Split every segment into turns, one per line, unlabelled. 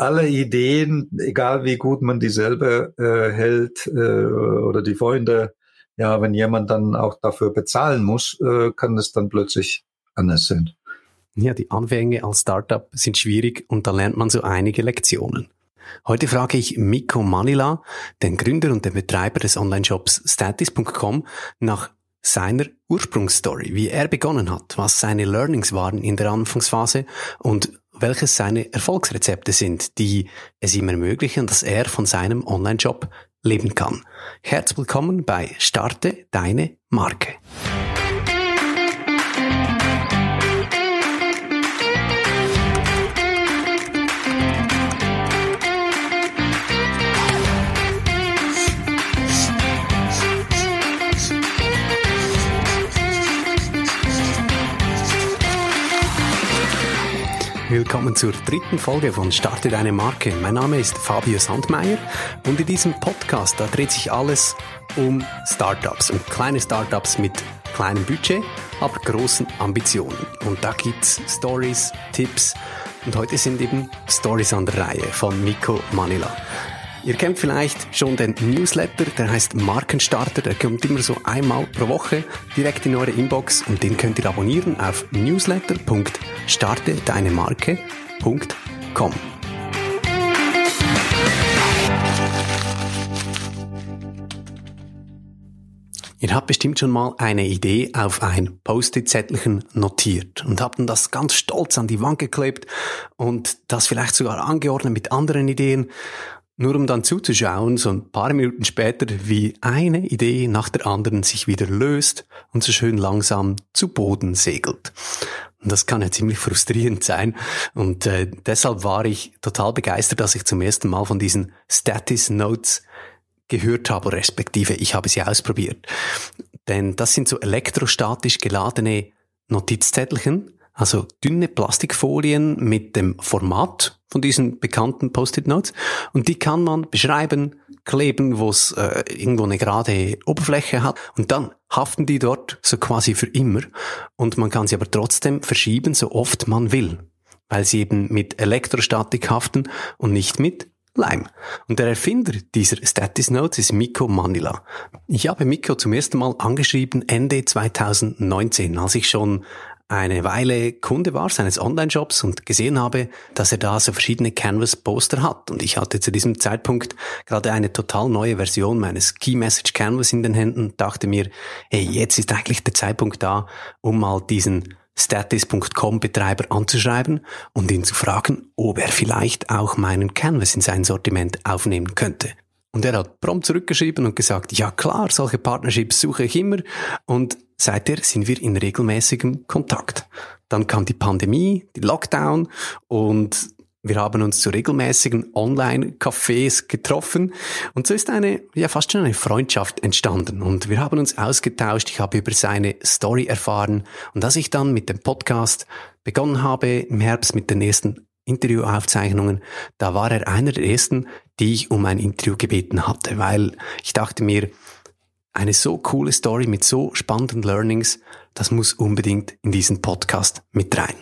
alle Ideen, egal wie gut man dieselbe äh, hält äh, oder die Freunde, ja, wenn jemand dann auch dafür bezahlen muss, äh, kann es dann plötzlich anders sein.
Ja, die Anfänge als Startup sind schwierig und da lernt man so einige Lektionen. Heute frage ich Miko Manila, den Gründer und den Betreiber des Online-Shops statis.com, nach seiner Ursprungsstory, wie er begonnen hat, was seine Learnings waren in der Anfangsphase und welches seine Erfolgsrezepte sind, die es ihm ermöglichen, dass er von seinem Online-Job leben kann. Herzlich willkommen bei Starte deine Marke. Willkommen zur dritten Folge von Starte deine Marke. Mein Name ist Fabio Sandmeier und in diesem Podcast, da dreht sich alles um Startups und kleine Startups mit kleinem Budget, aber großen Ambitionen. Und da gibt's Stories, Tipps und heute sind eben Stories an der Reihe von Miko Manila. Ihr kennt vielleicht schon den Newsletter, der heißt Markenstarter, der kommt immer so einmal pro Woche direkt in eure Inbox und den könnt ihr abonnieren auf newsletter.startedeinemarke.com. Ihr habt bestimmt schon mal eine Idee auf ein Post-it-Zettelchen notiert und habt dann das ganz stolz an die Wand geklebt und das vielleicht sogar angeordnet mit anderen Ideen nur um dann zuzuschauen, so ein paar Minuten später, wie eine Idee nach der anderen sich wieder löst und so schön langsam zu Boden segelt. Und das kann ja ziemlich frustrierend sein. Und äh, deshalb war ich total begeistert, dass ich zum ersten Mal von diesen Status Notes gehört habe, respektive ich habe sie ausprobiert. Denn das sind so elektrostatisch geladene Notizzettelchen, also dünne Plastikfolien mit dem Format von diesen bekannten Post-it-Notes und die kann man beschreiben, kleben, wo es äh, irgendwo eine gerade Oberfläche hat und dann haften die dort so quasi für immer und man kann sie aber trotzdem verschieben, so oft man will, weil sie eben mit Elektrostatik haften und nicht mit Leim. Und der Erfinder dieser Status Notes ist Miko Manila. Ich habe Miko zum ersten Mal angeschrieben Ende 2019, als ich schon eine Weile Kunde war seines Online-Shops und gesehen habe, dass er da so verschiedene Canvas-Poster hat. Und ich hatte zu diesem Zeitpunkt gerade eine total neue Version meines Key Message Canvas in den Händen dachte mir, hey, jetzt ist eigentlich der Zeitpunkt da, um mal diesen Status.com-Betreiber anzuschreiben und ihn zu fragen, ob er vielleicht auch meinen Canvas in sein Sortiment aufnehmen könnte. Und er hat prompt zurückgeschrieben und gesagt, ja klar, solche Partnerships suche ich immer. Und seither sind wir in regelmäßigem Kontakt. Dann kam die Pandemie, die Lockdown und wir haben uns zu regelmäßigen Online-Cafés getroffen und so ist eine, ja fast schon eine Freundschaft entstanden und wir haben uns ausgetauscht. Ich habe über seine Story erfahren und als ich dann mit dem Podcast begonnen habe im Herbst mit den ersten Interviewaufzeichnungen, da war er einer der ersten, die ich um ein Interview gebeten hatte, weil ich dachte mir, eine so coole Story mit so spannenden Learnings, das muss unbedingt in diesen Podcast mit rein.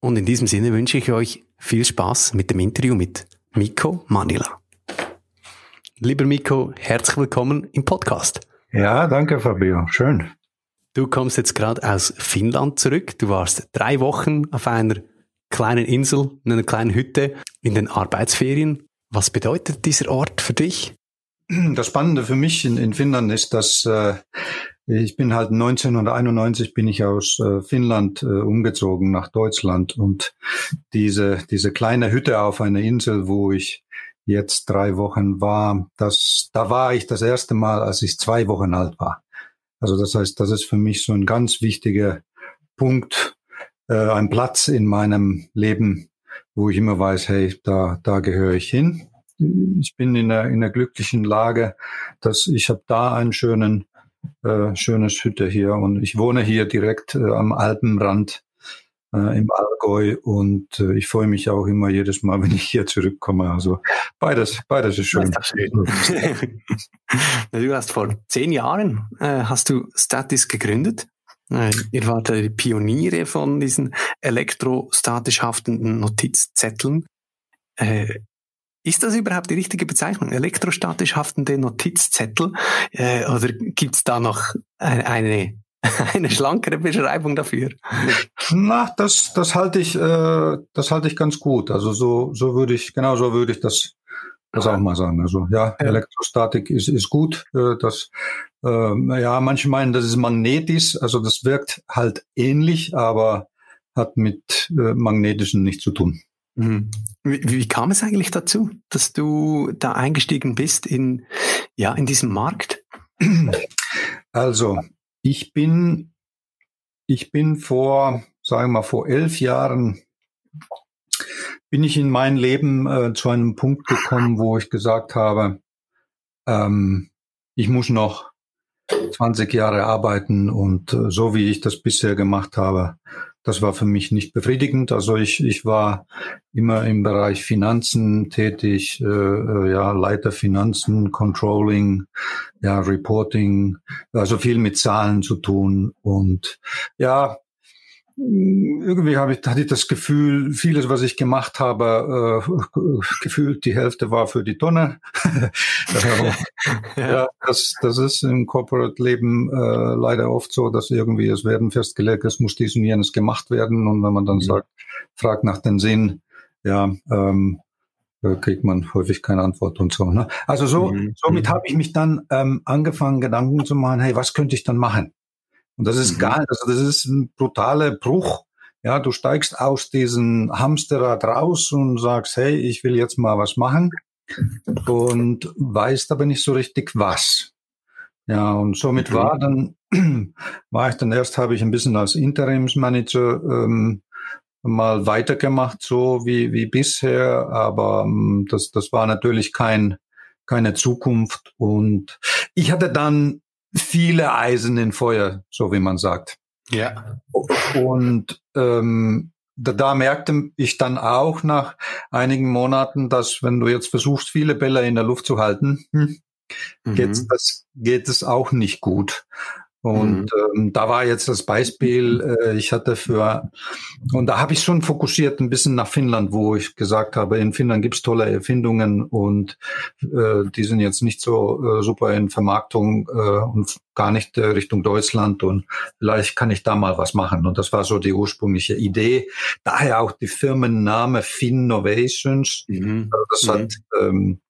Und in diesem Sinne wünsche ich euch viel Spaß mit dem Interview mit Miko Manila. Lieber Miko, herzlich willkommen im Podcast.
Ja, danke Fabio, schön.
Du kommst jetzt gerade aus Finnland zurück. Du warst drei Wochen auf einer kleinen Insel, in einer kleinen Hütte in den Arbeitsferien. Was bedeutet dieser Ort für dich?
Das Spannende für mich in, in Finnland ist, dass äh, ich bin halt 1991 bin ich aus äh, Finnland äh, umgezogen nach Deutschland und diese diese kleine Hütte auf einer Insel, wo ich jetzt drei Wochen war, das da war ich das erste Mal, als ich zwei Wochen alt war. Also das heißt, das ist für mich so ein ganz wichtiger Punkt, äh, ein Platz in meinem Leben, wo ich immer weiß, hey, da da gehöre ich hin ich bin in einer, in einer glücklichen Lage, dass ich habe da einen schönen, äh, schönes Hütte hier und ich wohne hier direkt äh, am Alpenrand äh, im Allgäu und äh, ich freue mich auch immer jedes Mal, wenn ich hier zurückkomme. Also beides, beides ist schön.
du hast vor zehn Jahren äh, hast du Statis gegründet. Äh, ihr wart die Pioniere von diesen elektrostatisch haftenden Notizzetteln. Äh, ist das überhaupt die richtige Bezeichnung? Elektrostatisch haftende Notizzettel? Äh, oder gibt's da noch eine, eine schlankere Beschreibung dafür?
Na, das, das halte ich, äh, das halte ich ganz gut. Also so, so würde ich, genau so würde ich das, das auch mal sagen. Also ja, Elektrostatik ist, ist gut. Äh, das, äh, ja, manche meinen, das ist magnetisch. Also das wirkt halt ähnlich, aber hat mit äh, magnetischen nichts zu tun.
Mhm. Wie, wie, kam es eigentlich dazu, dass du da eingestiegen bist in, ja, in diesem Markt?
Also, ich bin, ich bin vor, sagen wir mal, vor elf Jahren bin ich in mein Leben äh, zu einem Punkt gekommen, wo ich gesagt habe, ähm, ich muss noch 20 Jahre arbeiten und äh, so wie ich das bisher gemacht habe, das war für mich nicht befriedigend. Also ich, ich war immer im Bereich Finanzen tätig, äh, äh, ja, Leiter Finanzen, Controlling, ja, Reporting, also viel mit Zahlen zu tun. Und ja, irgendwie habe ich, hatte ich das Gefühl, vieles, was ich gemacht habe, äh, gefühlt die Hälfte war für die Tonne. ja, das, das ist im Corporate-Leben äh, leider oft so, dass irgendwie es werden festgelegt, es muss dies und jenes gemacht werden. Und wenn man dann mhm. sagt, fragt nach dem Sinn, ja, ähm, kriegt man häufig keine Antwort und so. Ne? Also so, mhm. somit mhm. habe ich mich dann ähm, angefangen, Gedanken zu machen, hey, was könnte ich dann machen? Und das ist mhm. gar, also das ist ein brutaler Bruch. Ja, du steigst aus diesem Hamsterrad raus und sagst, hey, ich will jetzt mal was machen und weißt aber nicht so richtig was. Ja, und somit mhm. war dann, war ich dann erst, habe ich ein bisschen als Interimsmanager ähm, mal weitergemacht, so wie, wie bisher, aber ähm, das, das war natürlich kein, keine Zukunft. Und ich hatte dann viele Eisen in Feuer, so wie man sagt.
Ja.
Und ähm, da, da merkte ich dann auch nach einigen Monaten, dass wenn du jetzt versuchst, viele Bälle in der Luft zu halten, hm, mhm. geht, das, geht es auch nicht gut. Und mhm. ähm, da war jetzt das Beispiel, äh, ich hatte für, und da habe ich schon fokussiert ein bisschen nach Finnland, wo ich gesagt habe, in Finnland gibt's tolle Erfindungen und äh, die sind jetzt nicht so äh, super in Vermarktung äh, und gar nicht äh, Richtung Deutschland und vielleicht kann ich da mal was machen. Und das war so die ursprüngliche Idee. Daher auch die Firmenname Finnovations. Mhm. Also das mhm. hat ähm,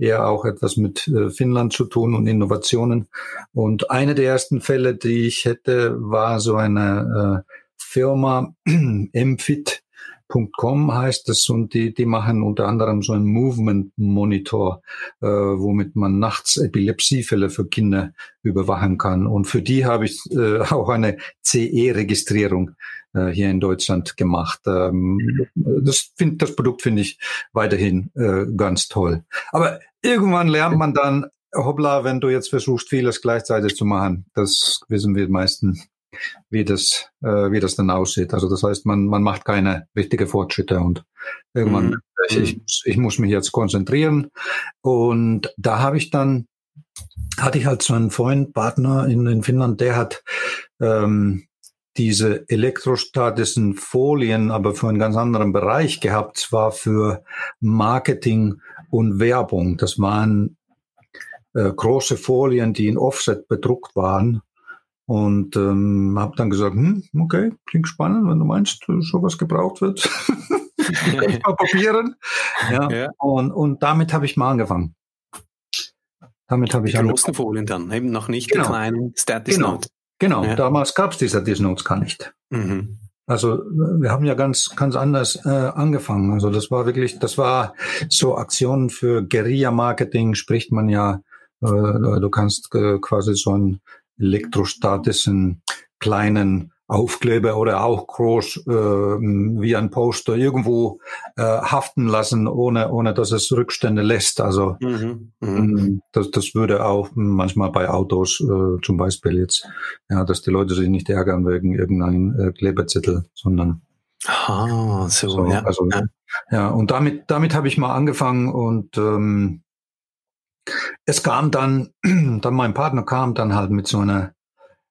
eher auch etwas mit äh, Finnland zu tun und Innovationen. Und eine der ersten Fälle, die ich hätte, war so eine äh, Firma, MFIT, Com heißt das und die, die machen unter anderem so einen Movement Monitor, äh, womit man nachts Epilepsiefälle für Kinder überwachen kann. Und für die habe ich äh, auch eine CE-Registrierung äh, hier in Deutschland gemacht. Ähm, das, find, das Produkt finde ich weiterhin äh, ganz toll. Aber irgendwann lernt man dann, hoppla, wenn du jetzt versuchst, vieles gleichzeitig zu machen, das wissen wir meisten wie das, äh, wie das dann aussieht. Also das heißt, man, man macht keine richtige Fortschritte und irgendwann, mhm. ich, ich, ich muss mich jetzt konzentrieren. Und da habe ich dann, hatte ich halt so einen Freund, Partner in, in Finnland, der hat ähm, diese elektrostatischen Folien, aber für einen ganz anderen Bereich gehabt, zwar für Marketing und Werbung. Das waren äh, große Folien, die in Offset bedruckt waren und ähm, habe dann gesagt, hm, okay, klingt spannend, wenn du meinst, sowas gebraucht wird. Kannst mal probieren. Ja. ja. Und, und damit habe ich mal angefangen.
Damit habe ich die großen Folien dann, eben noch nicht genau. die kleinen Status
genau.
Notes.
Genau, ja. damals gab es die Status Notes gar nicht. Mhm. Also wir haben ja ganz ganz anders äh, angefangen. Also das war wirklich, das war so Aktionen für Guerilla-Marketing, spricht man ja. Äh, du kannst äh, quasi so ein elektrostatischen kleinen Aufkleber oder auch groß äh, wie ein Poster irgendwo äh, haften lassen, ohne, ohne dass es Rückstände lässt. Also mhm, mh. Mm, das, das würde auch manchmal bei Autos äh, zum Beispiel jetzt, ja, dass die Leute sich nicht ärgern wegen irgendeinem äh, Kleberzettel, sondern
Ah, so, so ja.
Also, ja. ja, und damit, damit habe ich mal angefangen und ähm, es kam dann, dann mein Partner kam dann halt mit so einer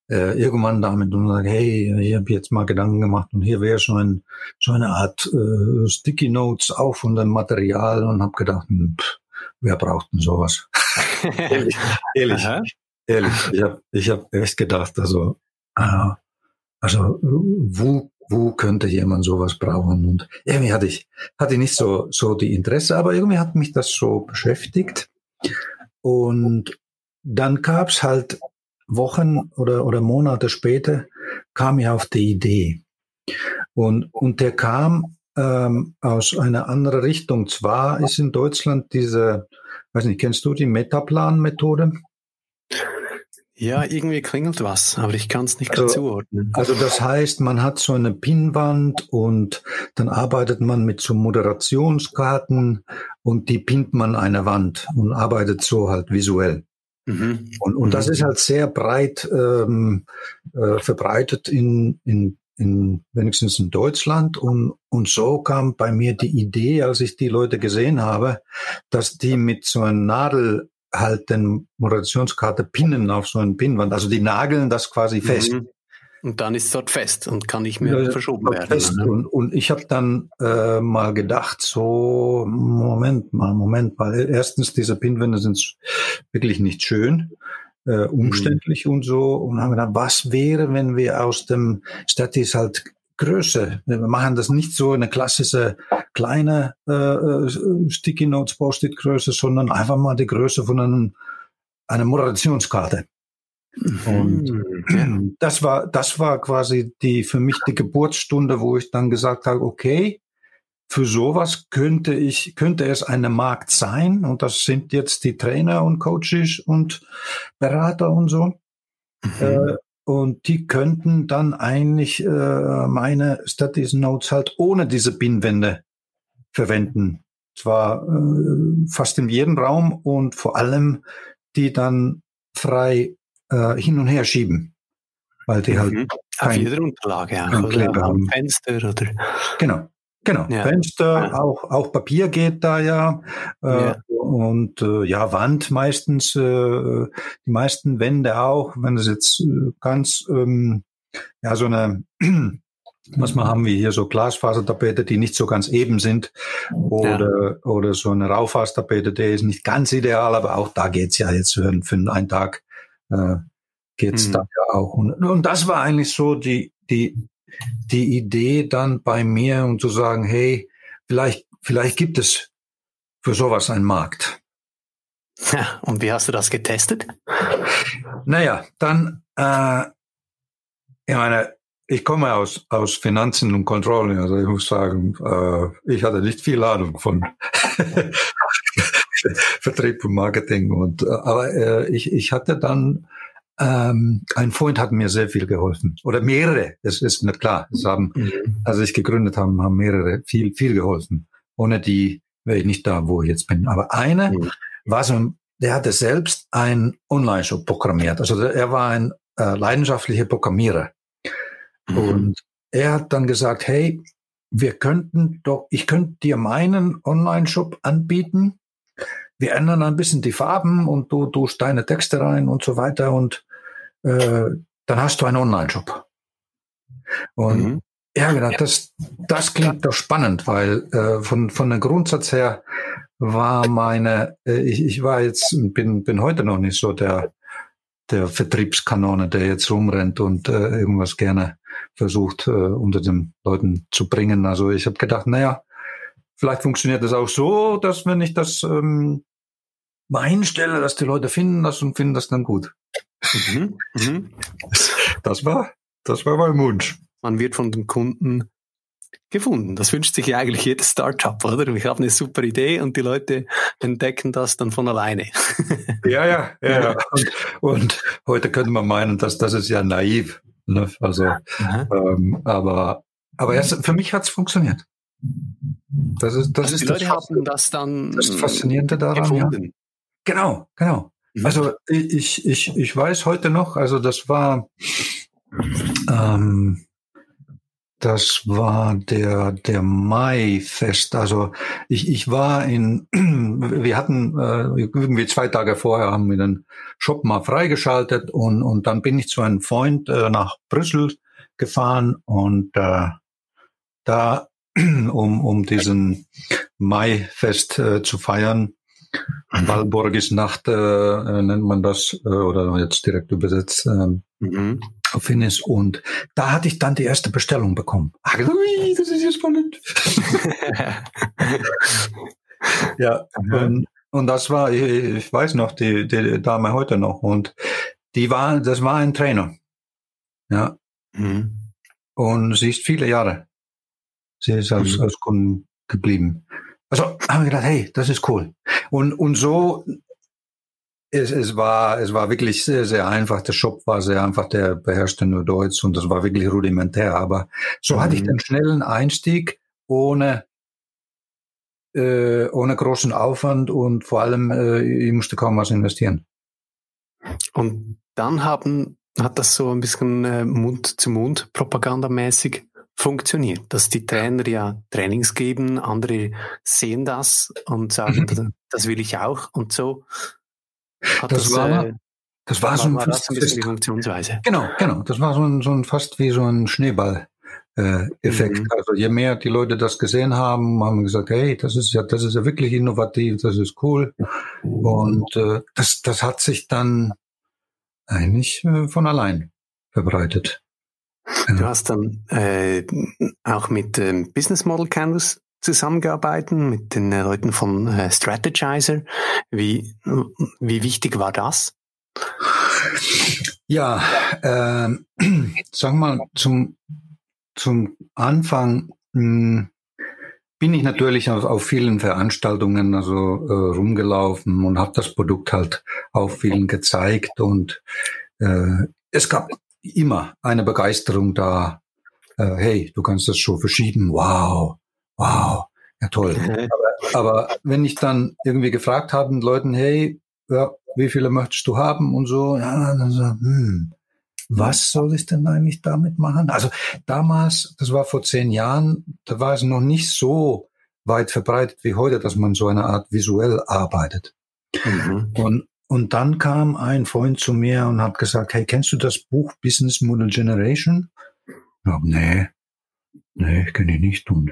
äh, irgendwann damit und sage, hey, ich habe jetzt mal Gedanken gemacht und hier wäre so, ein, so eine Art äh, Sticky Notes auch von dem Material und habe gedacht, hm, pff, wer braucht denn sowas? ehrlich, ehrlich, ehrlich. Ich habe ich hab echt gedacht, also, äh, also wo, wo könnte jemand sowas brauchen? Und irgendwie hatte ich, hatte ich nicht so, so die Interesse, aber irgendwie hat mich das so beschäftigt. Und dann gab's halt Wochen oder, oder Monate später kam ich auf die Idee. Und, und der kam ähm, aus einer anderen Richtung. Zwar ist in Deutschland diese, weiß nicht, kennst du die Metaplan-Methode?
Ja, irgendwie klingelt was, aber ich kann es nicht also, zuordnen.
Also das heißt, man hat so eine Pinnwand und dann arbeitet man mit so Moderationskarten und die pinnt man eine Wand und arbeitet so halt visuell. Mhm. Und, und das mhm. ist halt sehr breit ähm, äh, verbreitet in, in, in wenigstens in Deutschland. Und, und so kam bei mir die Idee, als ich die Leute gesehen habe, dass die mit so einer Nadel halt den Moderationskarte pinnen auf so einen Pinnwand. Also die nageln das quasi fest. Mhm.
Und dann ist es dort fest und kann nicht mehr ja, verschoben werden. Ne?
Und, und ich habe dann äh, mal gedacht, so, Moment mal, Moment mal. Erstens, diese Pinwände sind wirklich nicht schön, äh, umständlich mhm. und so. Und haben gedacht, was wäre, wenn wir aus dem Stadt ist halt Größe. Wir machen das nicht so eine klassische kleine äh, äh Sticky Notes Post-it Größe, sondern einfach mal die Größe von einem, einer Moderationskarte. Und mhm. das war, das war quasi die, für mich die Geburtsstunde, wo ich dann gesagt habe, okay, für sowas könnte ich, könnte es eine Markt sein. Und das sind jetzt die Trainer und Coaches und Berater und so. Mhm. Äh, und die könnten dann eigentlich äh, meine Studies Notes halt ohne diese Pinwände verwenden. Zwar äh, fast in jedem Raum und vor allem die dann frei äh, hin und her schieben. Weil die halt mhm. halt
Auf jeder Unterlage auch, oder
am Fenster oder. Genau. Genau, ja. Fenster, ja. auch auch Papier geht da ja, äh, ja. Und äh, ja Wand meistens, äh, die meisten Wände auch, wenn es jetzt äh, ganz ähm, ja so eine Manchmal haben wir hier so Glasfasertapete, die nicht so ganz eben sind. Oder, ja. oder so eine Raufasertapete, der ist nicht ganz ideal, aber auch da geht's ja jetzt für, für einen Tag äh, geht's mhm. da ja auch. Und, und das war eigentlich so die, die, die Idee dann bei mir, um zu sagen, hey, vielleicht, vielleicht gibt es für sowas einen Markt.
Ja, und wie hast du das getestet?
Naja, dann, äh, ich meine, ich komme aus, aus Finanzen und Controlling, also ich muss sagen, äh, ich hatte nicht viel Ahnung von Vertrieb und Marketing. Und, äh, aber äh, ich, ich hatte dann, ähm, ein Freund hat mir sehr viel geholfen. Oder mehrere, das ist nicht klar. Es haben, mhm. als ich gegründet habe, haben mehrere viel, viel geholfen. Ohne die wäre ich nicht da, wo ich jetzt bin. Aber eine mhm. war so, der hatte selbst ein Online-Shop programmiert. Also er war ein äh, leidenschaftlicher Programmierer. Mhm. Und er hat dann gesagt, hey, wir könnten doch, ich könnte dir meinen Online-Shop anbieten wir ändern ein bisschen die Farben und du tust deine Texte rein und so weiter und äh, dann hast du einen Online-Shop. Und mhm. Ja, genau, das, das klingt doch spannend, weil äh, von, von der Grundsatz her war meine, äh, ich, ich war jetzt, bin, bin heute noch nicht so der, der Vertriebskanone, der jetzt rumrennt und äh, irgendwas gerne versucht, äh, unter den Leuten zu bringen. Also ich habe gedacht, naja, vielleicht funktioniert das auch so, dass wenn ich das ähm, mal einstelle, dass die Leute finden das und finden das dann gut. Mhm. Mhm. Das war, das war mein Wunsch.
Man wird von den Kunden gefunden. Das wünscht sich ja eigentlich jedes Startup, oder? Ich habe eine super Idee und die Leute entdecken das dann von alleine.
Ja, ja, ja. Und, und heute könnte man meinen, dass das ist ja naiv. Ne? Also, ähm, aber aber erst, für mich hat es funktioniert.
Das ist, das also ist die Leute das, haben das dann
das Faszinierende daran. Gefunden. Ja. Genau, genau. Mhm. Also ich, ich, ich weiß heute noch, also das war, ähm, das war der, der Mai-Fest. Also ich, ich war in, wir hatten äh, irgendwie zwei Tage vorher haben wir den Shop mal freigeschaltet und, und dann bin ich zu einem Freund äh, nach Brüssel gefahren und äh, da, um, um diesen Mai-Fest äh, zu feiern, Walburgisnacht äh, nennt man das, äh, oder jetzt direkt übersetzt. Ähm, mhm auf Finnis und da hatte ich dann die erste Bestellung bekommen. Ah, ui, das ist ja spannend. ja, und, und, das war, ich, ich weiß noch, die, die Dame heute noch und die war, das war ein Trainer. Ja. Mhm. Und sie ist viele Jahre. Sie ist als, mhm. als Kunden geblieben. Also haben wir gedacht, hey, das ist cool. Und, und so es, es, war, es war wirklich sehr, sehr einfach. Der Shop war sehr einfach, der beherrschte nur Deutsch und das war wirklich rudimentär. Aber so mhm. hatte ich mhm. den schnellen Einstieg ohne, äh, ohne großen Aufwand und vor allem, äh, ich musste kaum was investieren.
Und dann haben, hat das so ein bisschen äh, Mund-zu-Mund propagandamäßig funktioniert, dass die Trainer ja Trainings geben, andere sehen das und sagen, mhm. das will ich auch und so
hat das, das war, äh, das war, war so ein,
war das ein bisschen die Funktionsweise.
Genau, genau. Das war so ein, so ein fast wie so ein Schneeball. Äh, Effekt. Mhm. Also je mehr die Leute das gesehen haben, haben gesagt, hey, das ist ja, das ist ja wirklich innovativ, das ist cool. Und äh, das, das hat sich dann eigentlich äh, von allein verbreitet.
Du hast dann äh, auch mit ähm, Business Model Canvas zusammengearbeitet mit den Leuten von äh, Strategizer. Wie, wie wichtig war das?
Ja, äh, sagen wir mal, zum, zum Anfang mh, hm, bin ich natürlich auf, auf vielen Veranstaltungen also äh, rumgelaufen und habe das Produkt halt auf vielen gezeigt und äh, es gab immer eine Begeisterung da. Äh, hey, du kannst das so verschieben. Wow, wow, ja toll. aber, aber wenn ich dann irgendwie gefragt habe den Leuten, hey, ja, wie viele möchtest du haben und so, ja, dann so, hm, was soll ich denn eigentlich damit machen? Also damals, das war vor zehn Jahren, da war es noch nicht so weit verbreitet wie heute, dass man so eine Art visuell arbeitet. Mhm. Und, und dann kam ein Freund zu mir und hat gesagt, hey, kennst du das Buch Business Model Generation? Ja, nee, nee, kenne ich nicht. Und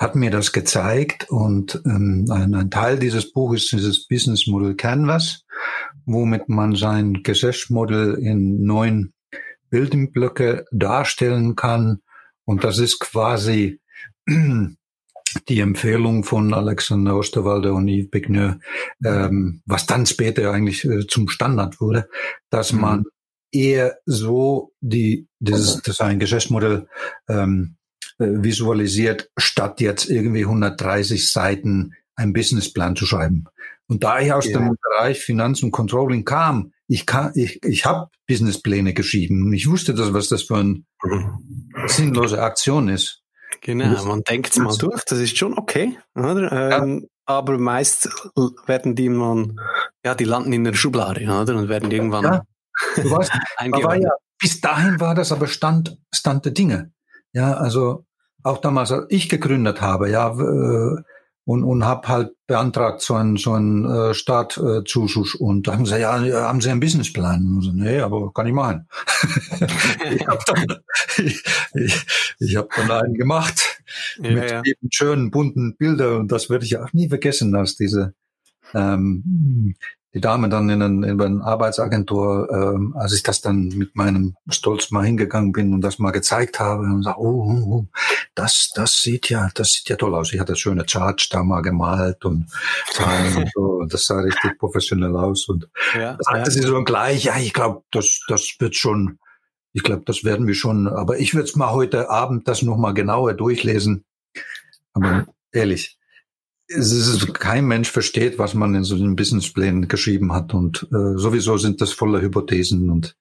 hat mir das gezeigt und ähm, ein, ein, Teil dieses Buches ist dieses Business Model Canvas, womit man sein Geschäftsmodell in neun Bildblöcke darstellen kann. Und das ist quasi die Empfehlung von Alexander Osterwalder und Yves Bigneux, ähm, was dann später eigentlich äh, zum Standard wurde, dass mhm. man eher so die, dieses, das ein Geschäftsmodell ähm, äh, visualisiert, statt jetzt irgendwie 130 Seiten einen Businessplan zu schreiben. Und da ich aus ja. dem Bereich Finanz und Controlling kam, ich kann, ich, ich habe Businesspläne geschrieben und ich wusste, dass, was das für eine sinnlose Aktion ist.
Genau, man denkt es mal durch, das ist schon okay, oder? Ähm, ja. Aber meist werden die man, ja, die landen in der Schublade, oder? Und werden irgendwann ja.
du weißt, aber ja, bis dahin war das aber Stand, Stand der Dinge. Ja, also auch damals, als ich gegründet habe, ja, äh, und, und habe halt beantragt so einen so einen äh, Startzuschuss. Und da haben sie ja haben sie einen Businessplan? Und so, nee aber kann ich machen. Ich habe dann ich, ich, ich hab dann einen gemacht ja, mit ja. schönen bunten Bildern und das werde ich auch nie vergessen dass diese ähm, die Dame dann in, ein, in eine Arbeitsagentur, ähm, als ich das dann mit meinem Stolz mal hingegangen bin und das mal gezeigt habe und sage, oh, oh, oh, das, das sieht ja, das sieht ja toll aus. Ich hatte schöne Charts da mal gemalt und und so. Und das sah richtig professionell aus. Und ja, das sagte ja. sie so gleich, ja, ich glaube, das, das wird schon, ich glaube, das werden wir schon, aber ich würde es mal heute Abend das nochmal genauer durchlesen. Aber ehrlich, es ist, kein Mensch versteht, was man in so einem Businessplan geschrieben hat und äh, sowieso sind das voller Hypothesen und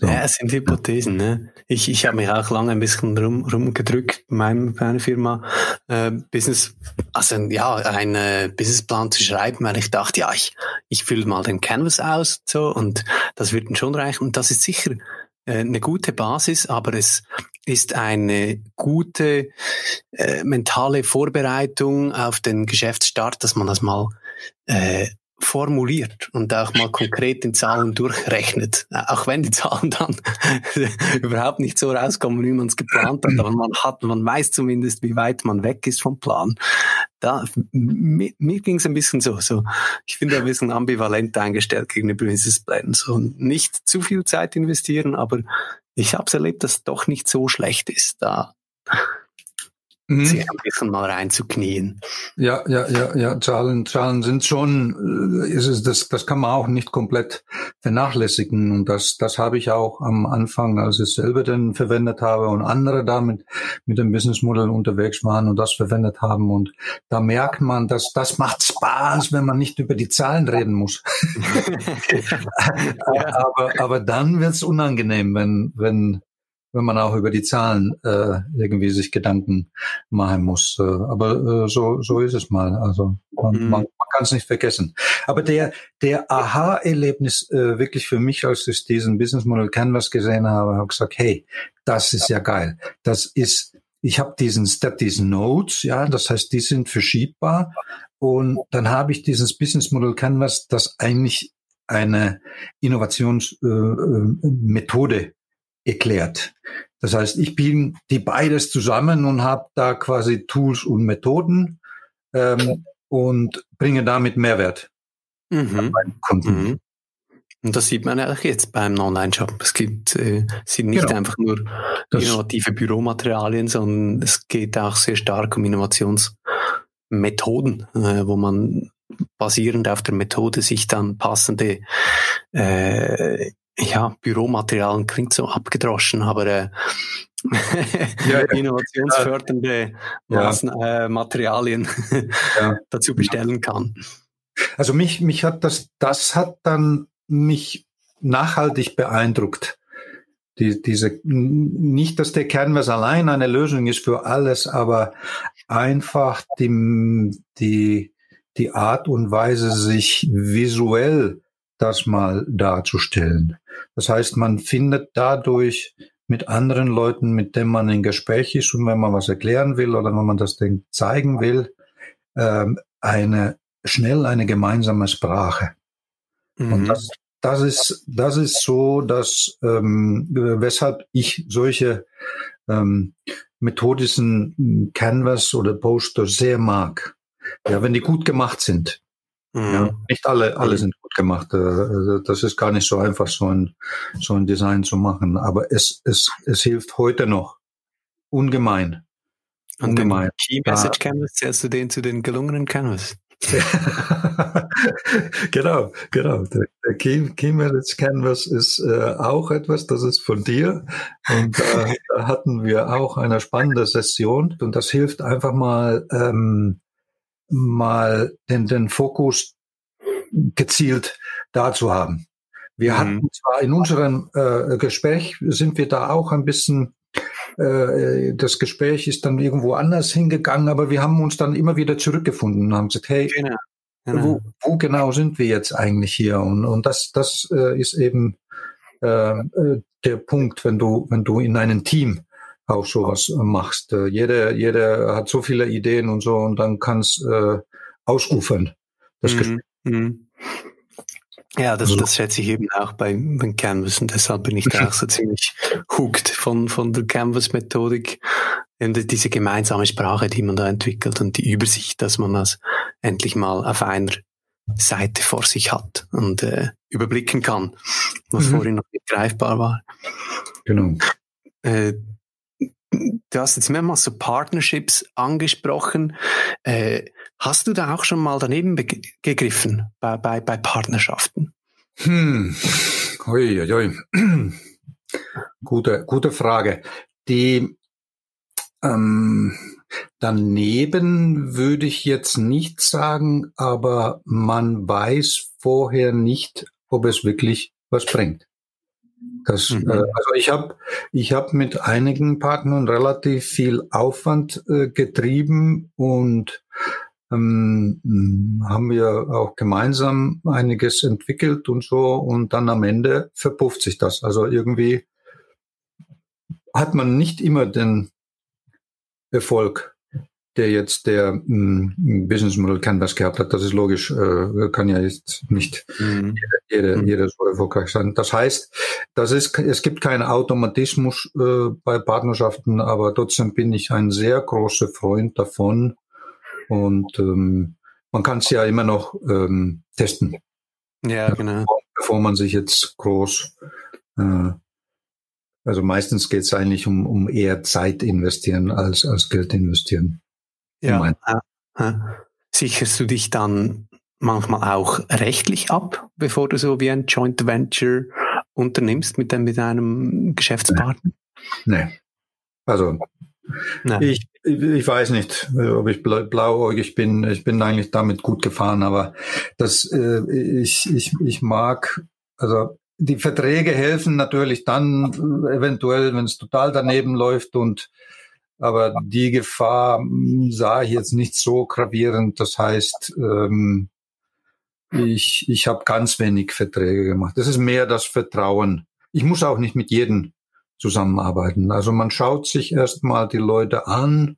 so. Ja, es sind Hypothesen. Ne? Ich, ich habe mich auch lange ein bisschen rum, rumgedrückt, meinem, meiner Firma äh, Business, also ja, einen äh, Businessplan zu schreiben, weil ich dachte, ja, ich, ich fülle mal den Canvas aus so und das wird schon reichen. Und das ist sicher äh, eine gute Basis, aber es, ist eine gute äh, mentale Vorbereitung auf den Geschäftsstart, dass man das mal äh, formuliert und auch mal konkret in Zahlen durchrechnet. Auch wenn die Zahlen dann überhaupt nicht so rauskommen, wie man es geplant hat, aber man hat, man weiß zumindest, wie weit man weg ist vom Plan. Da, mir, mir ging es ein bisschen so, so, ich bin da ein bisschen ambivalent eingestellt gegenüber Businessplänen. So nicht zu viel Zeit investieren, aber ich habe es erlebt, dass es doch nicht so schlecht ist. Da mhm. sich ein bisschen mal reinzuknien.
Ja, ja, ja, ja, Zahlen, Zahlen sind schon, äh, ist es, das, das kann man auch nicht komplett vernachlässigen. Und das, das habe ich auch am Anfang, als ich es selber dann verwendet habe und andere damit mit dem Businessmodell unterwegs waren und das verwendet haben. Und da merkt man, dass das macht Spaß, wenn man nicht über die Zahlen reden muss. aber, aber dann wird es unangenehm, wenn, wenn, wenn man auch über die Zahlen äh, irgendwie sich Gedanken machen muss. Äh, aber äh, so, so ist es mal. Also man, mhm. man, man kann es nicht vergessen. Aber der, der Aha-Erlebnis äh, wirklich für mich, als ich diesen Business Model Canvas gesehen habe, habe gesagt, hey, das ist ja geil. Das ist, ich habe diesen Step, diesen Notes, ja, das heißt, die sind verschiebbar. Und dann habe ich dieses Business Model Canvas, das eigentlich eine Innovationsmethode äh, erklärt. Das heißt, ich bin die beides zusammen und habe da quasi Tools und Methoden ähm, und bringe damit Mehrwert
mhm. Kunden. Mhm. Und das sieht man auch jetzt beim Online-Shop. Es gibt, äh, sind nicht genau. einfach nur das innovative Büromaterialien, sondern es geht auch sehr stark um Innovationsmethoden, äh, wo man basierend auf der Methode sich dann passende äh, ja, Büromaterialien klingt so abgedroschen, aber äh, ja, innovationsfördernde ja. äh, Materialien dazu bestellen kann.
Also mich, mich hat das, das hat dann mich nachhaltig beeindruckt. Die, diese, nicht, dass der Canvas allein eine Lösung ist für alles, aber einfach die, die, die Art und Weise, sich visuell das mal darzustellen. Das heißt, man findet dadurch mit anderen Leuten, mit denen man in Gespräch ist und wenn man was erklären will oder wenn man das Ding zeigen will, ähm, eine schnell eine gemeinsame Sprache. Mhm. Und das, das ist das ist so, dass ähm, weshalb ich solche ähm, methodischen Canvas oder Poster sehr mag. Ja, wenn die gut gemacht sind. Mhm. Ja, nicht alle, alle sind gut gemacht. Äh, also das ist gar nicht so einfach, so ein, so ein Design zu machen. Aber es, es, es hilft heute noch ungemein.
Und ungemein. den Key Message Canvas zählst du den zu den gelungenen Canvas?
genau, genau. Der Key, Key Message Canvas ist äh, auch etwas, das ist von dir. Und äh, da hatten wir auch eine spannende Session. Und das hilft einfach mal, ähm, mal den, den Fokus gezielt da zu haben. Wir mhm. hatten zwar in unserem äh, Gespräch, sind wir da auch ein bisschen, äh, das Gespräch ist dann irgendwo anders hingegangen, aber wir haben uns dann immer wieder zurückgefunden und haben gesagt, hey, genau. Genau. Wo, wo genau sind wir jetzt eigentlich hier? Und, und das, das äh, ist eben äh, der Punkt, wenn du, wenn du in einem Team auch sowas äh, machst. Äh, jeder, jeder hat so viele Ideen und so und dann kann es äh, ausufern. Das
mhm. mhm. Ja, das, also das schätze ich eben auch bei, beim Canvas und deshalb bin ich da auch so ziemlich hooked von, von der Canvas-Methodik. Diese gemeinsame Sprache, die man da entwickelt und die Übersicht, dass man das endlich mal auf einer Seite vor sich hat und äh, überblicken kann, was mhm. vorhin noch nicht greifbar war.
Genau.
Äh, Du hast jetzt mehrmals so Partnerships angesprochen. Äh, hast du da auch schon mal daneben gegriffen bei, bei, bei Partnerschaften?
Hm. Ui, ui, ui. gute, gute Frage. Die ähm, daneben würde ich jetzt nicht sagen, aber man weiß vorher nicht, ob es wirklich was bringt. Das, mhm. äh, also ich habe ich hab mit einigen Partnern relativ viel Aufwand äh, getrieben und ähm, haben wir auch gemeinsam einiges entwickelt und so und dann am Ende verpufft sich das. Also irgendwie hat man nicht immer den Erfolg, der jetzt der mh, hm, Business Model Canvas gehabt hat. Das ist logisch, äh, kann ja jetzt nicht mhm. jeder, mhm. jeder so erfolgreich sein. Das heißt, das ist, es gibt keinen Automatismus äh, bei Partnerschaften, aber trotzdem bin ich ein sehr großer Freund davon und ähm, man kann es ja immer noch ähm, testen.
Ja, genau.
Bevor man sich jetzt groß äh, also meistens geht es eigentlich um, um eher Zeit investieren als, als Geld investieren.
Ja. Sicherst du dich dann manchmal auch rechtlich ab, bevor du so wie ein Joint Venture unternimmst mit, dem, mit einem Geschäftspartner?
Nee. Also nee. Ich, ich weiß nicht, ob ich blauäugig bin. Ich bin eigentlich damit gut gefahren, aber das äh, ich, ich, ich mag, also die Verträge helfen natürlich dann eventuell, wenn es total daneben läuft und aber die Gefahr hm, sah ich jetzt nicht so gravierend. Das heißt, ähm, ich, ich habe ganz wenig Verträge gemacht. Das ist mehr das Vertrauen. Ich muss auch nicht mit jedem zusammenarbeiten. Also man schaut sich erstmal die Leute an,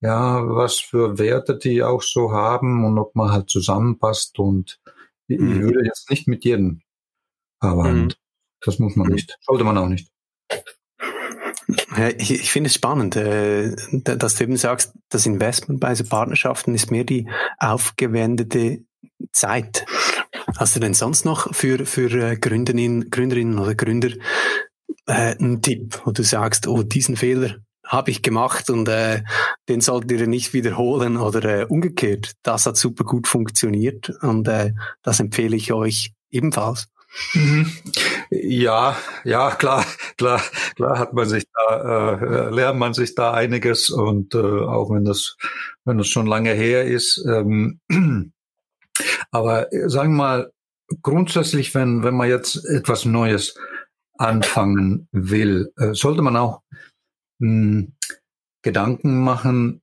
ja, was für Werte die auch so haben und ob man halt zusammenpasst. Und ich mhm. würde jetzt nicht mit jedem arbeiten. Mhm. Das muss man nicht. Sollte man auch nicht.
Ich, ich finde es spannend, äh, dass du eben sagst, das Investment bei so Partnerschaften ist mehr die aufgewendete Zeit. Hast du denn sonst noch für, für äh, Gründerinnen, Gründerinnen oder Gründer äh, einen Tipp, wo du sagst, oh, diesen Fehler habe ich gemacht und äh, den solltet ihr nicht wiederholen oder äh, umgekehrt. Das hat super gut funktioniert und äh, das empfehle ich euch ebenfalls.
Mhm. Ja, ja, klar, klar, klar hat man sich da, äh, lernt man sich da einiges und äh, auch wenn das, wenn das schon lange her ist. Ähm, aber äh, sagen wir mal, grundsätzlich, wenn, wenn man jetzt etwas Neues anfangen will, äh, sollte man auch mh, hm, Gedanken machen,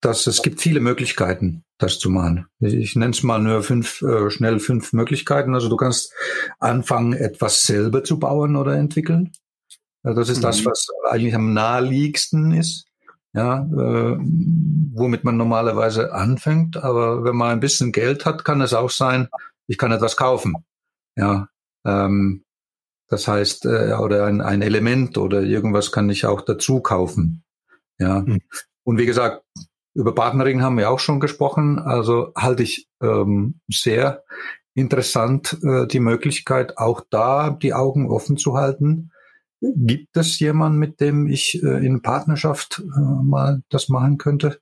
dass es gibt viele Möglichkeiten das zu machen. Ich, ich nenne es mal nur fünf, äh, schnell fünf Möglichkeiten. Also du kannst anfangen, etwas selber zu bauen oder entwickeln. Also das ist mhm. das, was eigentlich am naheliegendsten ist. Ja, äh, womit man normalerweise anfängt. Aber wenn man ein bisschen Geld hat, kann es auch sein, ich kann etwas kaufen. Ja, ähm, das heißt, äh, oder ein, ein Element oder irgendwas kann ich auch dazu kaufen. Ja. Mhm. Und wie gesagt, über Partnering haben wir auch schon gesprochen. Also halte ich ähm, sehr interessant äh, die Möglichkeit, auch da die Augen offen zu halten. Gibt es jemanden, mit dem ich äh, in Partnerschaft äh, mal das machen könnte?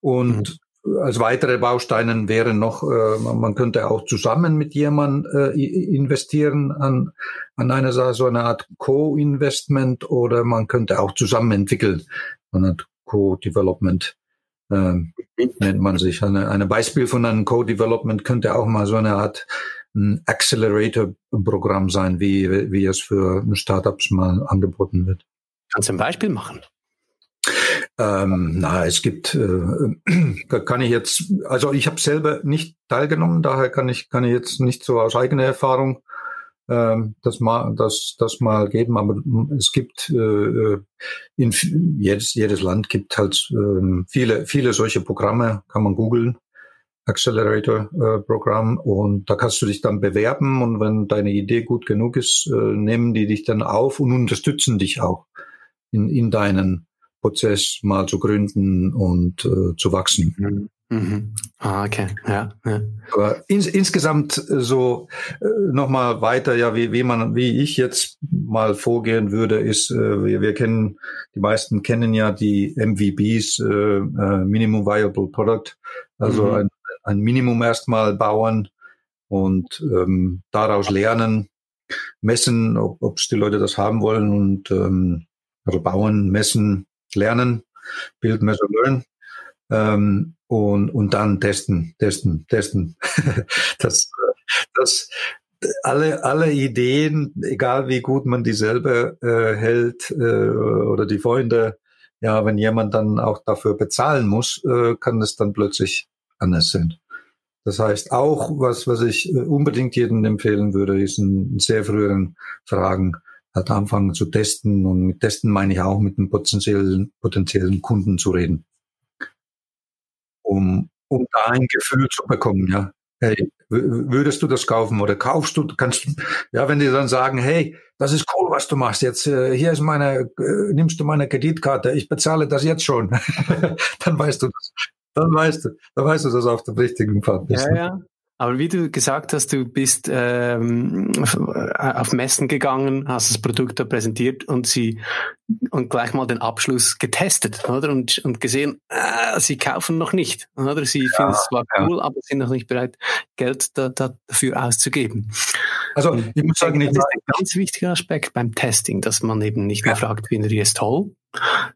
Und mhm. als weitere Bausteine wären noch, äh, man könnte auch zusammen mit jemandem äh, investieren an, an einer so eine Art Co-Investment oder man könnte auch zusammen entwickeln, eine Co-Development ähm, nennt man sich. Eine, eine Beispiel von einem Code-Development könnte auch mal so eine Art ein Accelerator-Programm sein, wie, wie es für Startups mal angeboten wird.
Kannst du ein Beispiel machen?
Ähm, na, es gibt, äh, kann ich jetzt, also ich habe selber nicht teilgenommen, daher kann ich, kann ich jetzt nicht so aus eigener Erfahrung ähm, das mal, das, das mal geben. Aber es gibt äh, in jedes, jedes Land gibt halt äh, viele, viele solche Programme, kann man googeln. Accelerator äh, Programm und da kannst du dich dann bewerben und wenn deine Idee gut genug ist, äh, nehmen die dich dann auf und unterstützen dich auch in, in deinen Prozess mal zu gründen und äh, zu wachsen.
Mhm. Mhm. Ah, okay, ja. ja.
Aber ins, insgesamt äh, so äh, nochmal weiter, ja, wie, wie man, wie ich jetzt mal vorgehen würde, ist, äh, wir, wir kennen, die meisten kennen ja die MVBs, äh, äh, Minimum Viable Product, also mhm. ein, ein Minimum erstmal bauen und ähm, daraus lernen, messen, ob es die Leute das haben wollen und ähm, also bauen, messen, lernen, Build, Measure, Learn. Ähm, und, und dann testen, testen, testen. das, das, alle, alle Ideen, egal wie gut man die selber äh, hält äh, oder die Freunde, ja, wenn jemand dann auch dafür bezahlen muss, äh, kann es dann plötzlich anders sein. Das heißt auch, was, was ich äh, unbedingt jedem empfehlen würde, ist einen sehr früheren Fragen, halt anfangen zu testen. Und mit Testen meine ich auch mit einem potenziellen, potenziellen Kunden zu reden. Um, um da ein Gefühl zu bekommen, ja. Hey, würdest du das kaufen oder kaufst du, kannst ja, wenn die dann sagen, hey, das ist cool, was du machst jetzt, äh, hier ist meine, äh, nimmst du meine Kreditkarte, ich bezahle das jetzt schon, dann weißt du das, dann weißt du, dann weißt du, dass du auf dem richtigen Pfad bist.
Ja, ja. Aber wie du gesagt hast, du bist ähm, auf Messen gegangen, hast das Produkt da präsentiert und sie und gleich mal den Abschluss getestet, oder? Und, und gesehen, äh, sie kaufen noch nicht, oder? Sie ja, finden es zwar cool, ja. aber sind noch nicht bereit, Geld da, da dafür auszugeben. Also ich muss sagen, das ist ein ganz wichtiger Aspekt beim Testing, dass man eben nicht nur fragt, findet ihr es toll,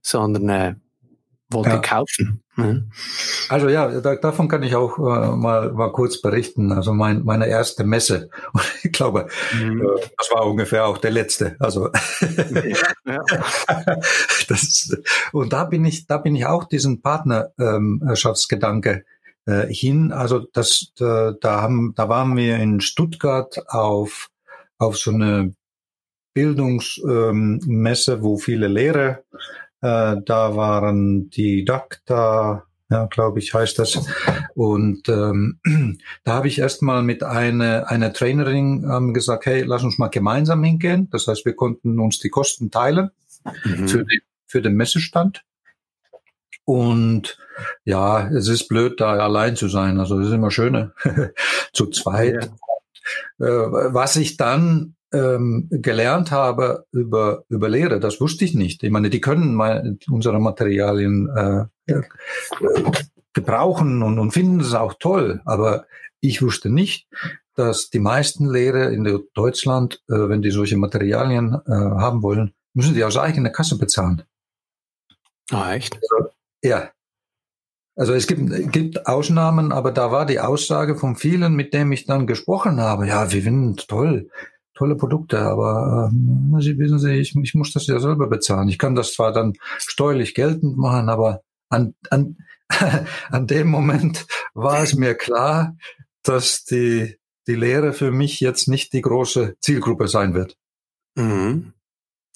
sondern äh, wollte ja. kaufen.
Mhm. Also ja, da, davon kann ich auch äh, mal, mal kurz berichten. Also mein, meine erste Messe, und ich glaube, mhm. äh, das war ungefähr auch der letzte. Also ja, ja. das, und da bin ich, da bin ich auch diesen Partnerschaftsgedanke äh, hin. Also das, da, da haben, da waren wir in Stuttgart auf auf so eine Bildungsmesse, ähm, wo viele Lehrer äh, da waren die Didakta, ja, glaube ich, heißt das. Und ähm, da habe ich erstmal mit einer eine Trainerin ähm, gesagt, hey, lass uns mal gemeinsam hingehen. Das heißt, wir konnten uns die Kosten teilen mhm. für, die, für den Messestand. Und ja, es ist blöd, da allein zu sein. Also es ist immer schöner zu zweit. Ja. Äh, was ich dann ähm, gelernt habe über, über Lehre, das wusste ich nicht. Ich meine, die können mal unsere Materialien äh, äh, gebrauchen und, und finden es auch toll, aber ich wusste nicht, dass die meisten Lehrer in Deutschland, äh, wenn die solche Materialien äh, haben wollen, müssen die aus eigener Kasse bezahlen.
Ah, echt?
Also, ja. Also es gibt, gibt Ausnahmen, aber da war die Aussage von vielen, mit denen ich dann gesprochen habe, ja, wir finden toll, tolle Produkte, aber äh, Sie wissen Sie, ich, ich muss das ja selber bezahlen. Ich kann das zwar dann steuerlich geltend machen, aber an, an, an dem Moment war es mir klar, dass die, die Lehre für mich jetzt nicht die große Zielgruppe sein wird.
Mhm.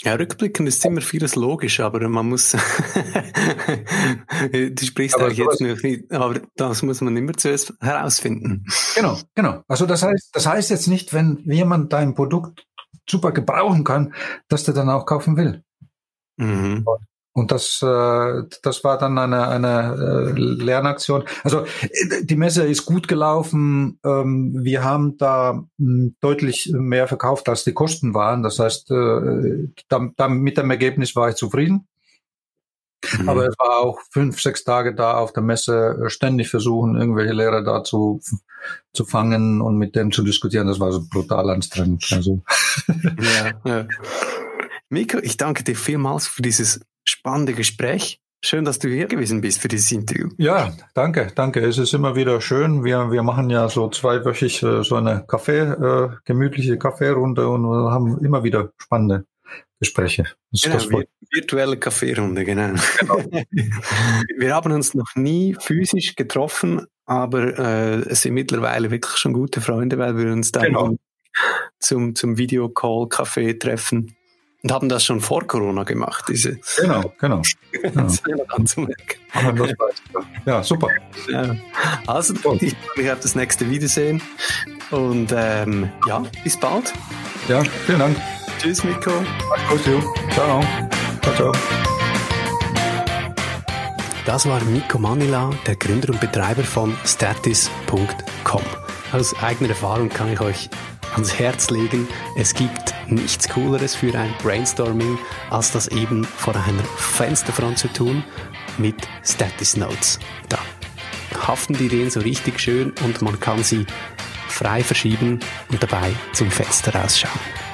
Ja, rückblickend ist immer vieles logisch, aber man muss, du sprichst aber eigentlich jetzt noch nicht, aber das muss man immer zuerst herausfinden.
Genau, genau. Also das heißt, das heißt jetzt nicht, wenn jemand dein Produkt super gebrauchen kann, dass der dann auch kaufen will. Mhm. Und das, äh, das war dann eine, eine äh, Lernaktion. Also äh, die Messe ist gut gelaufen. Ähm, wir haben da hm, deutlich mehr verkauft, als die Kosten waren. Das heißt, äh, da, da, mit dem Ergebnis war ich zufrieden. Mhm. Aber es war auch fünf, sechs Tage da auf der Messe, äh, ständig versuchen, irgendwelche Lehrer da zu, zu fangen und mit denen zu diskutieren. Das war so brutal anstrengend. Also.
Ja, ja. Miko, ich danke dir vielmals für dieses spannende Gespräch. Schön, dass du hier gewesen bist für dieses Interview.
Ja, danke, danke. Es ist immer wieder schön. Wir, wir machen ja so zweiwöchig äh, so eine Kaffee, äh, gemütliche Kaffeerunde und haben immer wieder spannende Gespräche.
Das, genau, das virtuelle Kaffeerunde, genau. genau. wir haben uns noch nie physisch getroffen, aber äh, es sind mittlerweile wirklich schon gute Freunde, weil wir uns dann genau. zum, zum Videocall-Kaffee treffen. Und haben das schon vor Corona gemacht, diese.
Genau, genau. genau. ja, super.
Ja. Also, ich freue mich auf das nächste Wiedersehen. Und ähm, ja, bis bald.
Ja, vielen Dank.
Tschüss, Miko.
Mach's gut, Ciao. Ciao, ciao.
Das war Miko Manila, der Gründer und Betreiber von statis.com. Aus eigener Erfahrung kann ich euch ans Herz legen. Es gibt nichts Cooleres für ein Brainstorming, als das eben vor einer Fensterfront zu tun mit Status Notes. Da haften die Ideen so richtig schön und man kann sie frei verschieben und dabei zum Fenster rausschauen.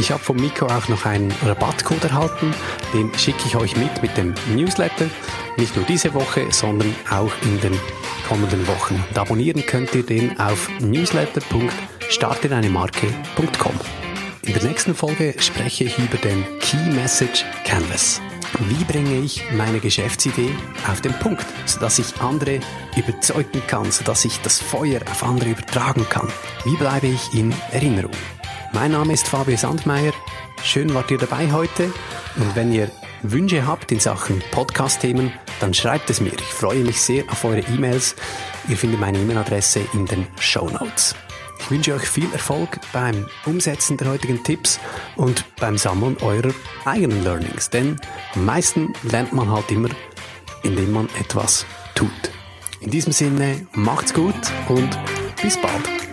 Ich habe von Miko auch noch einen Rabattcode erhalten, den schicke ich euch mit mit dem Newsletter. Nicht nur diese Woche, sondern auch in den kommenden Wochen. Und abonnieren könnt ihr den auf newsletter.startedeinemarke.com. In der nächsten Folge spreche ich über den Key Message Canvas. Wie bringe ich meine Geschäftsidee auf den Punkt, sodass ich andere überzeugen kann, sodass ich das Feuer auf andere übertragen kann? Wie bleibe ich in Erinnerung? Mein Name ist Fabio Sandmeier. Schön wart ihr dabei heute. Und wenn ihr Wünsche habt in Sachen Podcast-Themen, dann schreibt es mir. Ich freue mich sehr auf eure E-Mails. Ihr findet meine E-Mail-Adresse in den Show Notes. Ich wünsche euch viel Erfolg beim Umsetzen der heutigen Tipps und beim Sammeln eurer eigenen Learnings. Denn am meisten lernt man halt immer, indem man etwas tut. In diesem Sinne, macht's gut und bis bald.